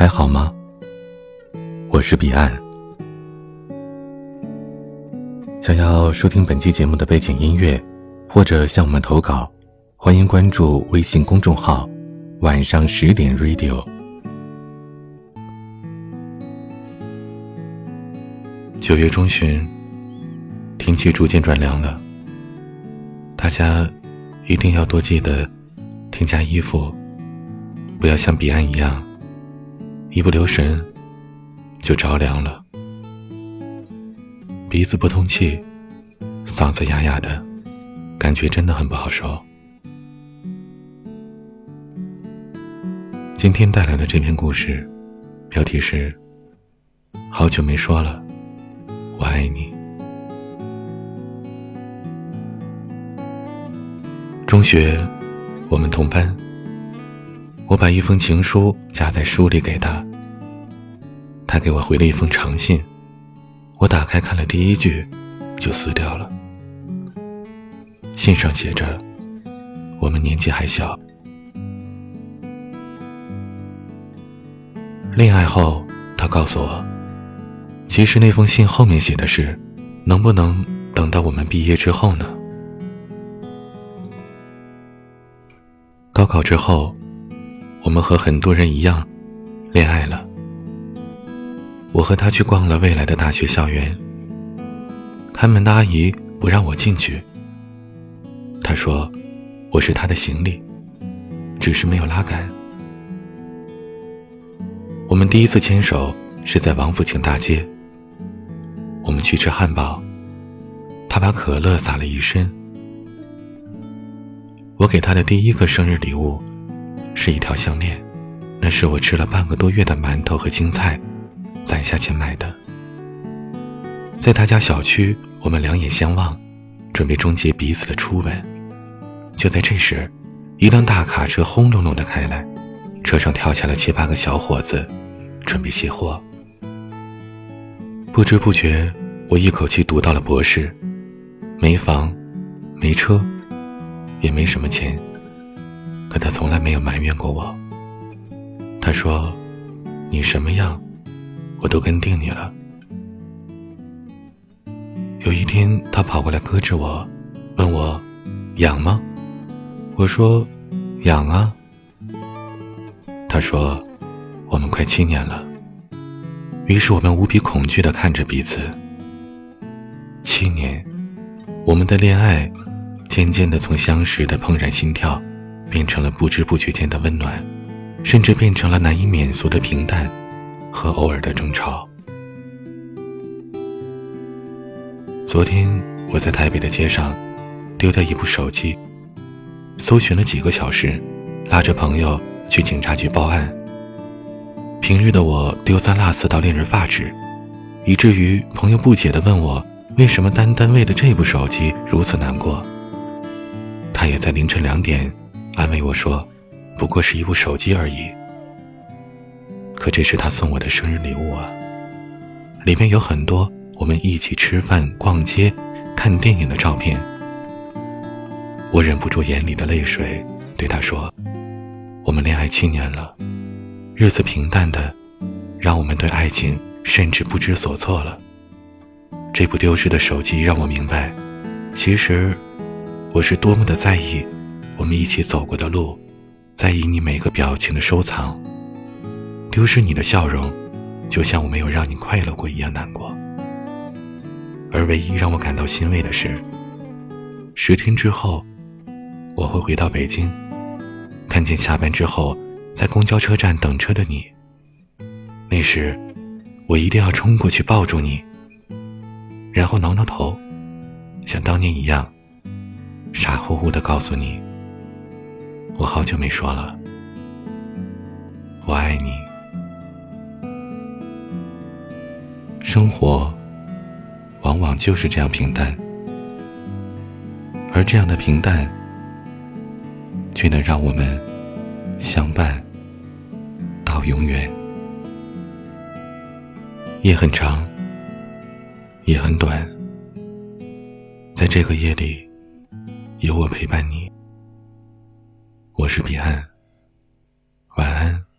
还好吗？我是彼岸。想要收听本期节目的背景音乐，或者向我们投稿，欢迎关注微信公众号“晚上十点 Radio”。九月中旬，天气逐渐转凉了，大家一定要多记得添加衣服，不要像彼岸一样，一不留神就着凉了。鼻子不通气，嗓子哑哑的，感觉真的很不好受。今天带来的这篇故事，标题是“好久没说了，我爱你”。中学，我们同班。我把一封情书夹在书里给他，他给我回了一封长信。我打开看了第一句，就撕掉了。信上写着：“我们年纪还小。”恋爱后，他告诉我，其实那封信后面写的是：“能不能等到我们毕业之后呢？”高考之后，我们和很多人一样，恋爱了。我和他去逛了未来的大学校园。看门的阿姨不让我进去。她说：“我是她的行李，只是没有拉杆。”我们第一次牵手是在王府井大街。我们去吃汉堡，他把可乐洒了一身。我给他的第一个生日礼物是一条项链，那是我吃了半个多月的馒头和青菜。攒下钱买的，在他家小区，我们两眼相望，准备终结彼此的初吻。就在这时，一辆大卡车轰隆隆的开来，车上跳下了七八个小伙子，准备卸货。不知不觉，我一口气读到了博士，没房，没车，也没什么钱，可他从来没有埋怨过我。他说：“你什么样？”我都跟定你了。有一天，他跑过来搁着我，问我痒吗？我说痒啊。他说我们快七年了。于是我们无比恐惧的看着彼此。七年，我们的恋爱渐渐的从相识的怦然心跳，变成了不知不觉间的温暖，甚至变成了难以免俗的平淡。和偶尔的争吵。昨天我在台北的街上丢掉一部手机，搜寻了几个小时，拉着朋友去警察局报案。平日的我丢三落四到令人发指，以至于朋友不解地问我为什么单单为了这部手机如此难过。他也在凌晨两点安慰我说：“不过是一部手机而已。”可这是他送我的生日礼物啊！里面有很多我们一起吃饭、逛街、看电影的照片。我忍不住眼里的泪水，对他说：“我们恋爱七年了，日子平淡的，让我们对爱情甚至不知所措了。这部丢失的手机让我明白，其实我是多么的在意我们一起走过的路，在意你每个表情的收藏。”丢失你的笑容，就像我没有让你快乐过一样难过。而唯一让我感到欣慰的是，十天之后，我会回到北京，看见下班之后在公交车站等车的你。那时，我一定要冲过去抱住你，然后挠挠头，像当年一样，傻乎乎的告诉你：我好久没说了，我爱你。生活往往就是这样平淡，而这样的平淡，却能让我们相伴到永远。夜很长，也很短，在这个夜里，有我陪伴你。我是彼岸，晚安。